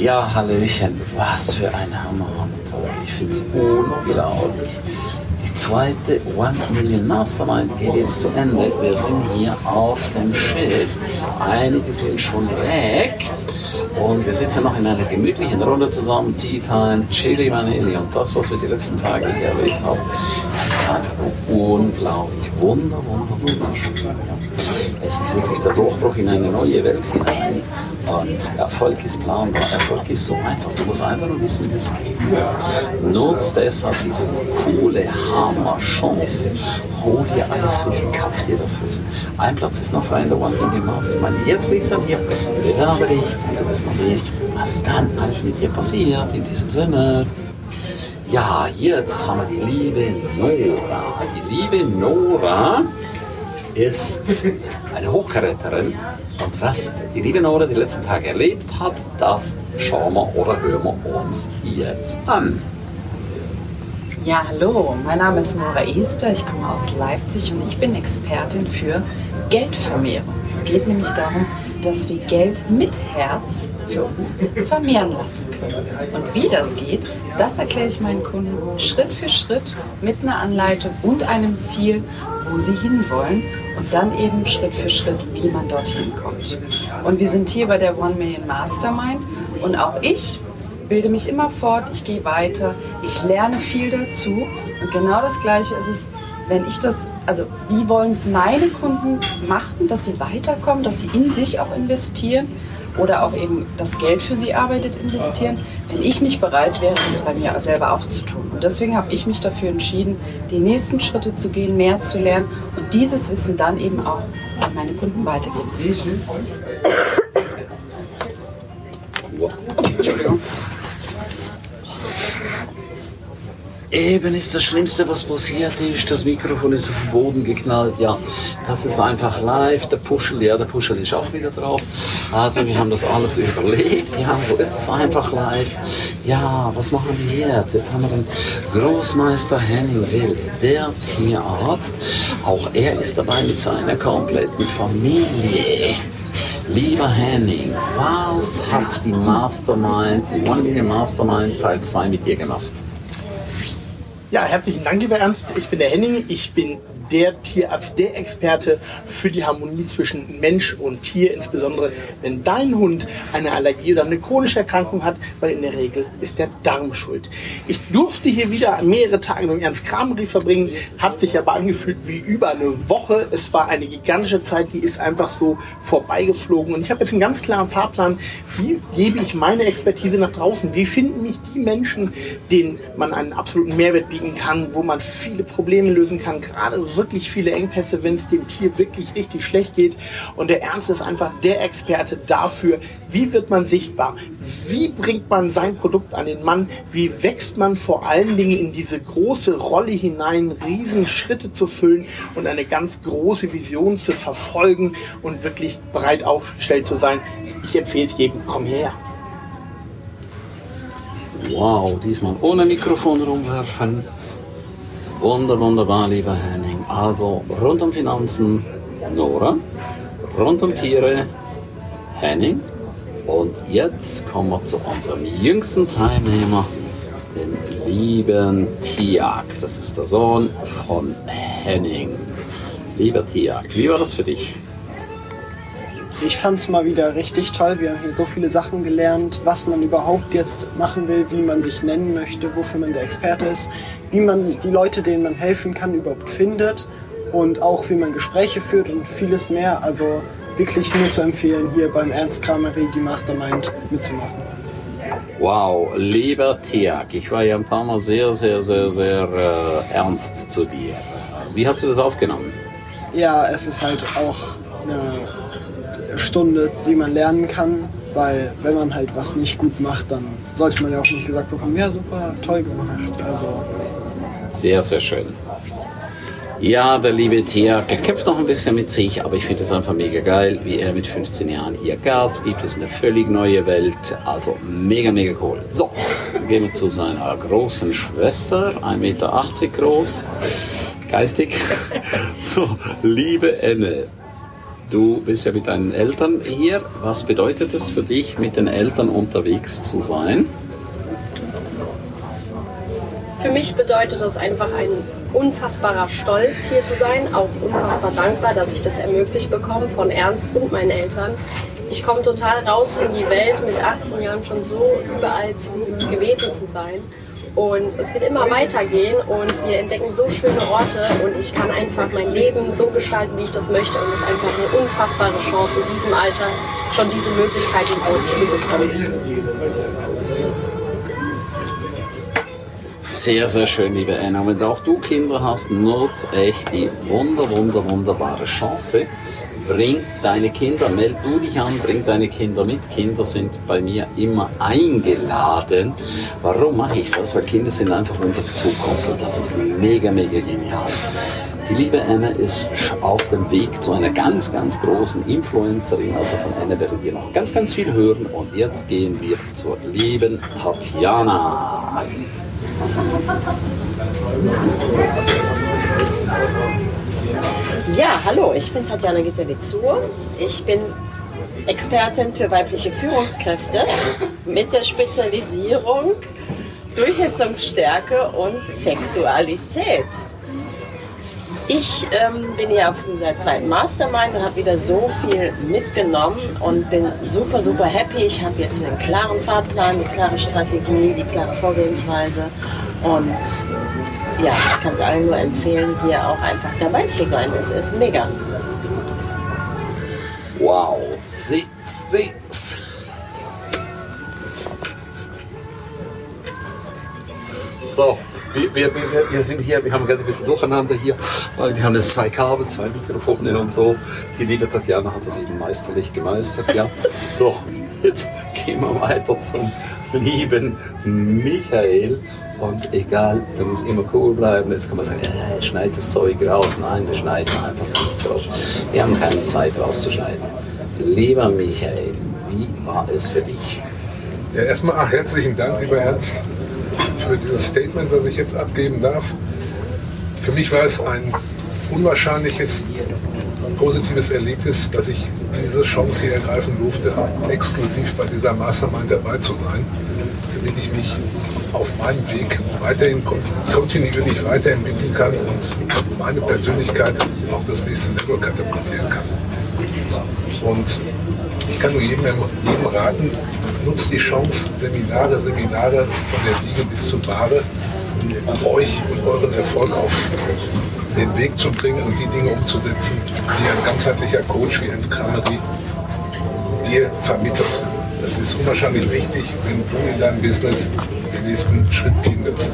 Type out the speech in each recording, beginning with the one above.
Ja, Hallöchen, was für ein Hammer Tag. Ich finde es unglaublich. Die zweite One Million Mastermind geht jetzt zu Ende. Wir sind hier auf dem Schiff. Einige sind schon weg. Und wir sitzen noch in einer gemütlichen Runde zusammen, Tea Time, Chili Vanille und das, was wir die letzten Tage hier erlebt haben, das ist einfach unglaublich, wunder, wunder, wunderschön. Es ist wirklich der Durchbruch in eine neue Welt hinein. Und Erfolg ist planbar, Erfolg ist so einfach. Du musst einfach nur wissen, wie es geht. Nutzt deshalb diese coole Hammer-Chance. Hol dir alles Wissen, kauf dir das Wissen. Ein Platz ist noch frei in der One Million Mastermind. Jetzt liegt es an dir. Bewerbe dich und du wirst mal sehen, was dann alles mit dir passiert. In diesem Sinne. Ja, jetzt haben wir die liebe Nora. Die liebe Nora ist eine Hochkaräterin. Und was die liebe Nora die letzten Tage erlebt hat, das schauen wir oder hören wir uns jetzt an. Ja, hallo, mein Name ist Nora Easter, ich komme aus Leipzig und ich bin Expertin für Geldvermehrung. Es geht nämlich darum, dass wir Geld mit Herz für uns vermehren lassen können. Und wie das geht, das erkläre ich meinen Kunden Schritt für Schritt mit einer Anleitung und einem Ziel, wo sie hinwollen und dann eben Schritt für Schritt, wie man dorthin kommt. Und wir sind hier bei der One Million Mastermind und auch ich bilde mich immer fort, ich gehe weiter, ich lerne viel dazu und genau das Gleiche ist es, wenn ich das, also wie wollen es meine Kunden machen, dass sie weiterkommen, dass sie in sich auch investieren oder auch eben das Geld für sie arbeitet, investieren, wenn ich nicht bereit wäre, das bei mir selber auch zu tun. Und deswegen habe ich mich dafür entschieden, die nächsten Schritte zu gehen, mehr zu lernen und dieses Wissen dann eben auch an meine Kunden weitergeben zu können. Entschuldigung. Eben ist das Schlimmste, was passiert ist. Das Mikrofon ist auf den Boden geknallt. Ja, das ist einfach live. Der Puschel, ja, der Puschel ist auch wieder drauf. Also, wir haben das alles überlegt. Ja, so ist es einfach live. Ja, was machen wir jetzt? Jetzt haben wir den Großmeister Henning Wilz, der Tierarzt. Auch er ist dabei mit seiner kompletten Familie. Lieber Henning, was hat die Mastermind, die One Million Mastermind Teil 2 mit dir gemacht? Ja, herzlichen Dank, lieber Ernst. Ich bin der Henning. Ich bin der Tierarzt, der Experte für die Harmonie zwischen Mensch und Tier, insbesondere wenn dein Hund eine Allergie oder eine chronische Erkrankung hat, weil in der Regel ist der Darm schuld. Ich durfte hier wieder mehrere Tage mit Ernst Kramerich verbringen, hat sich aber angefühlt wie über eine Woche. Es war eine gigantische Zeit, die ist einfach so vorbeigeflogen und ich habe jetzt einen ganz klaren Fahrplan, wie gebe ich meine Expertise nach draußen, wie finden mich die Menschen, denen man einen absoluten Mehrwert bieten kann, wo man viele Probleme lösen kann, gerade wirklich viele Engpässe, wenn es dem Tier wirklich richtig schlecht geht. Und der Ernst ist einfach der Experte dafür, wie wird man sichtbar, wie bringt man sein Produkt an den Mann, wie wächst man vor allen Dingen in diese große Rolle hinein, Riesenschritte zu füllen und eine ganz große Vision zu verfolgen und wirklich breit aufgestellt zu sein. Ich empfehle es jedem, komm her. Wow, diesmal ohne Mikrofon rumwerfen. Wunder, wunderbar, lieber Henning. Also rund um Finanzen Nora, rund um Tiere Henning. Und jetzt kommen wir zu unserem jüngsten Teilnehmer, dem lieben Tiak. Das ist der Sohn von Henning. Lieber Tiak, wie war das für dich? Ich fand es mal wieder richtig toll. Wir haben hier so viele Sachen gelernt, was man überhaupt jetzt machen will, wie man sich nennen möchte, wofür man der Experte ist, wie man die Leute, denen man helfen kann, überhaupt findet und auch wie man Gespräche führt und vieles mehr. Also wirklich nur zu empfehlen, hier beim Ernst Kramery die Mastermind mitzumachen. Wow, lieber Tiak, ich war ja ein paar Mal sehr, sehr, sehr, sehr äh, ernst zu dir. Wie hast du das aufgenommen? Ja, es ist halt auch eine Stunde, die man lernen kann, weil wenn man halt was nicht gut macht, dann sollte man ja auch nicht gesagt bekommen, ja super, toll gemacht. Also Sehr, sehr schön. Ja, der liebe er kämpft noch ein bisschen mit sich, aber ich finde es einfach mega geil, wie er mit 15 Jahren hier Gas gibt. Es ist eine völlig neue Welt. Also mega, mega cool. So, dann gehen wir zu seiner großen Schwester, 1,80 Meter groß, geistig. So, liebe Enne, du bist ja mit deinen Eltern hier. Was bedeutet es für dich, mit den Eltern unterwegs zu sein? Für mich bedeutet das einfach ein unfassbarer Stolz, hier zu sein, auch unfassbar dankbar, dass ich das ermöglicht bekomme von Ernst und meinen Eltern. Ich komme total raus in die Welt, mit 18 Jahren schon so überall zu, gewesen zu sein. Und es wird immer weitergehen und wir entdecken so schöne Orte und ich kann einfach mein Leben so gestalten, wie ich das möchte. Und es ist einfach eine unfassbare Chance, in diesem Alter schon diese Möglichkeit in Haus zu bekommen. Sehr, sehr schön, liebe Anna. Wenn auch du Kinder hast, nutzt echt die wunder, wunder, wunderbare Chance. Bring deine Kinder, meld du dich an, bring deine Kinder mit. Kinder sind bei mir immer eingeladen. Warum mache ich das? Weil Kinder sind einfach unsere Zukunft und das ist mega, mega genial. Die liebe Anna ist auf dem Weg zu einer ganz, ganz großen Influencerin. Also von Anna werdet ihr noch ganz, ganz viel hören. Und jetzt gehen wir zur lieben Tatjana. Ja, hallo, ich bin Tatjana Gittelizur. Ich bin Expertin für weibliche Führungskräfte mit der Spezialisierung Durchsetzungsstärke und Sexualität. Ich ähm, bin hier auf der zweiten Mastermind und habe wieder so viel mitgenommen und bin super, super happy. Ich habe jetzt einen klaren Fahrplan, eine klare Strategie, die klare Vorgehensweise und ja, ich kann es allen nur empfehlen, hier auch einfach dabei zu sein. Es ist mega. Wow, sitz, sitz. So, wir, wir, wir, wir sind hier, wir haben gerade ein bisschen durcheinander hier, weil wir haben jetzt zwei Kabel, zwei Mikrofone und so. Die liebe Tatjana hat das eben meisterlich gemeistert, ja. So, jetzt gehen wir weiter zum lieben Michael. Und egal, der muss immer cool bleiben. Jetzt kann man sagen, äh, schneid das Zeug raus. Nein, wir schneiden einfach nichts raus. Wir haben keine Zeit rauszuschneiden. Lieber Michael, wie war es für dich? Ja, erstmal ach, herzlichen Dank, lieber Ernst, für dieses Statement, was ich jetzt abgeben darf. Für mich war es ein unwahrscheinliches, positives Erlebnis, dass ich diese Chance hier ergreifen durfte, exklusiv bei dieser Mastermind dabei zu sein, damit ich mich auf meinem Weg weiterhin kontinuierlich weiterentwickeln kann und meine Persönlichkeit auf das nächste Level katapultieren kann. Und ich kann nur jedem, jedem raten, nutzt die Chance, Seminare, Seminare von der Wiege bis zur Bahre, um euch und euren Erfolg auf den Weg zu bringen und die Dinge umzusetzen, die ein ganzheitlicher Coach wie Jens Kramery dir vermittelt. Das ist unwahrscheinlich wichtig, wenn du in deinem Business den nächsten Schritt gehen willst.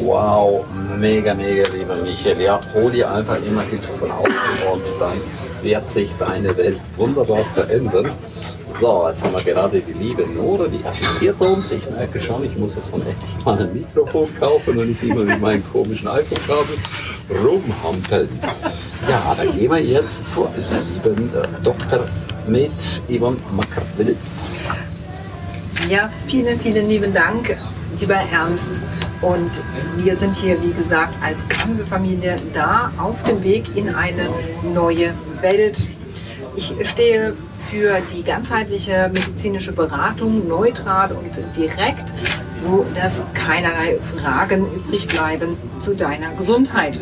Wow, mega, mega lieber Michael. Ja, hol dir einfach immer Hilfe von außen und dann wird sich deine Welt wunderbar verändern. So, jetzt haben wir gerade die liebe Nora, die assistiert uns. Ich merke schon, ich muss jetzt mal endlich mal ein Mikrofon kaufen und nicht immer mit meinem komischen iPhone-Kabel rumhampeln. Ja, dann gehen wir jetzt zur lieben äh, Dr. mit Yvonne Makarwilz. Ja, vielen, vielen lieben Dank, lieber Ernst. Und wir sind hier, wie gesagt, als ganze Familie da auf dem Weg in eine neue Welt. Ich stehe für die ganzheitliche medizinische Beratung neutral und direkt, so dass keinerlei Fragen übrig bleiben zu deiner Gesundheit.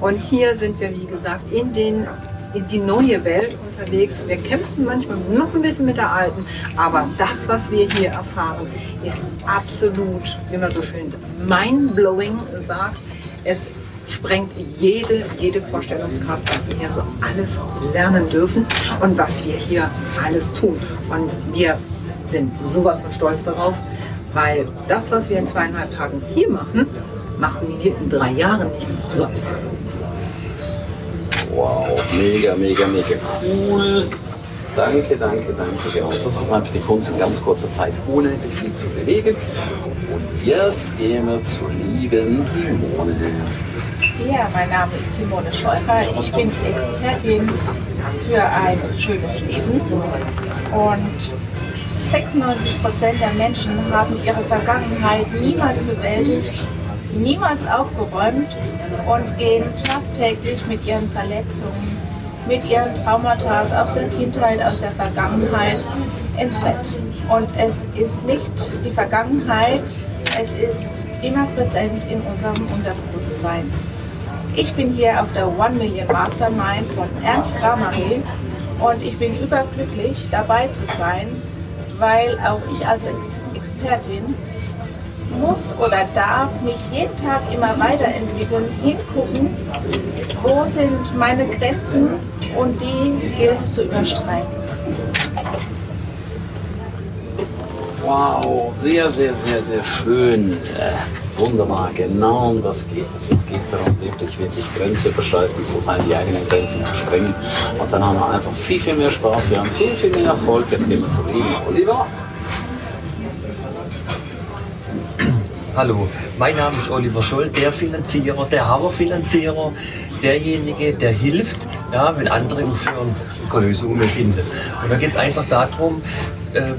Und hier sind wir, wie gesagt, in den in die neue Welt unterwegs. Wir kämpfen manchmal noch ein bisschen mit der alten, aber das, was wir hier erfahren, ist absolut, wie man so schön mind-blowing sagt. Es sprengt jede, jede Vorstellungskraft, was wir hier so alles lernen dürfen und was wir hier alles tun. Und wir sind sowas von stolz darauf, weil das, was wir in zweieinhalb Tagen hier machen, machen wir in drei Jahren nicht sonst. Wow, mega, mega, mega cool. Danke, danke, danke. Genau, das ist einfach die Kunst in ganz kurzer Zeit unendlich viel zu bewegen. Und jetzt gehen wir zur lieben Simone. Ja, mein Name ist Simone Schäufer. Ich bin Expertin für ein schönes Leben. Und 96 Prozent der Menschen haben ihre Vergangenheit niemals bewältigt niemals aufgeräumt und gehen tagtäglich mit ihren Verletzungen, mit ihren Traumata aus der Kindheit, aus der Vergangenheit ins Bett. Und es ist nicht die Vergangenheit, es ist immer präsent in unserem Unterbewusstsein. Ich bin hier auf der One Million Mastermind von Ernst Kramari und ich bin überglücklich dabei zu sein, weil auch ich als Expertin muss oder darf mich jeden Tag immer weiterentwickeln, hingucken, wo sind meine Grenzen und die gilt es zu überstreiten. Wow, sehr, sehr, sehr, sehr schön. Wunderbar, genau um das geht es. Es geht darum, wirklich, wirklich grenzüberschreitend zu sein, die eigenen Grenzen zu sprengen. Und dann haben wir einfach viel, viel mehr Spaß, wir haben viel, viel mehr Erfolg. Jetzt gehen wir zu Leben. Oliver? Hallo, mein Name ist Oliver Scholl, der Finanzierer, der Hammerfinanzierer, derjenige, der hilft, ja, wenn andere keine Lösungen finden. Und da geht es einfach darum, ähm,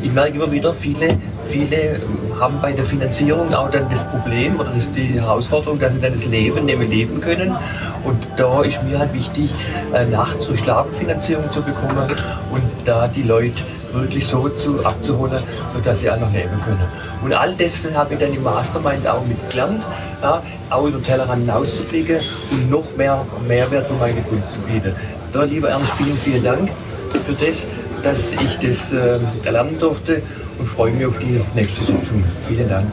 ich merke immer wieder, viele, viele haben bei der Finanzierung auch dann das Problem oder das, die Herausforderung, dass sie dann das Leben mehr leben können. Und da ist mir halt wichtig, äh, nachts so Schlafenfinanzierung zu bekommen und da die Leute wirklich so zu, abzuholen, sodass sie auch noch leben können. Und all das habe ich dann im Mastermind auch mitgelernt, ja, auch über den Tellerrand hinauszublicken und noch mehr Mehrwert für meine Kunden zu bieten. Da, lieber Ernst, vielen, vielen Dank für das, dass ich das äh, erlernen durfte und freue mich auf die nächste Sitzung. Vielen Dank.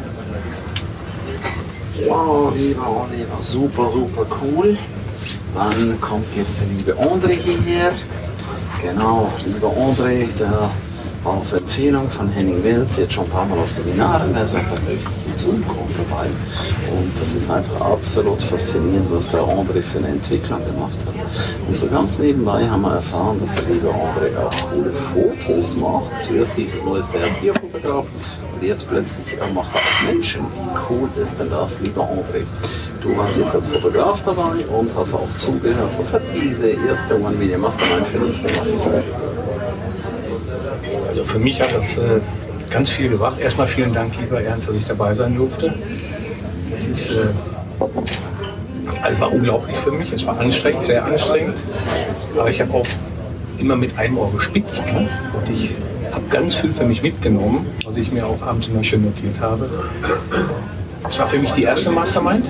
Wow, lieber Oliver, super, super cool. Dann kommt jetzt der liebe André hierher. Genau, lieber André, der auf Empfehlung von Henning Wilz jetzt schon ein paar Mal auf Seminaren, also durch Zoom-Call dabei. Und das ist einfach absolut faszinierend, was der André für eine Entwicklung gemacht hat. Und so ganz nebenbei haben wir erfahren, dass der liebe André auch coole Fotos macht. Zuerst hieß es nur, ist der Tierfotograf und jetzt plötzlich macht er auch Menschen. Wie cool ist denn das, lieber André? Du warst jetzt als Fotograf dabei und hast auch zugehört. Was hat diese erste One Media Mastermind für dich gemacht? Also für mich hat das äh, ganz viel gebracht. Erstmal vielen Dank, lieber Ernst, dass ich dabei sein durfte. Es ist, äh, also es war unglaublich für mich. Es war anstrengend, sehr anstrengend. Aber ich habe auch immer mit einem Ohr gespitzt. Ne? Und ich habe ganz viel für mich mitgenommen, was ich mir auch abends immer schön notiert habe. Es war für mich die erste Mastermind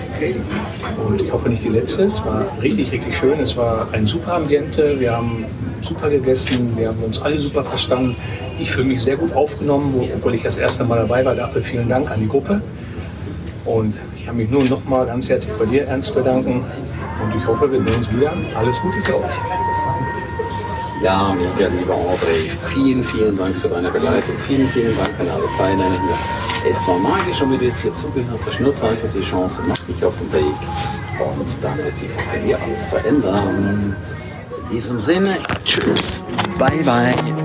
und ich hoffe nicht die letzte. Es war richtig, richtig schön. Es war ein super Ambiente. Wir haben super gegessen. Wir haben uns alle super verstanden. Ich fühle mich sehr gut aufgenommen, obwohl ich das erste Mal dabei war. Dafür vielen Dank an die Gruppe. Und ich kann mich nur noch mal ganz herzlich bei dir, Ernst, bedanken. Und ich hoffe, wir sehen uns wieder. Alles Gute für euch. Ja, mega lieber André, vielen, vielen Dank für deine Begleitung. Vielen, vielen Dank an alle Teilnehmer hier. Es war magisch, und du jetzt hier zugehört hast. Nutze einfach die Chance, mach dich auf den Weg. Und dann wird sich auch bei dir alles verändern. In diesem Sinne, tschüss, bye bye.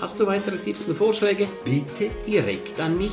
Hast du weitere Tipps und Vorschläge? Bitte direkt an mich.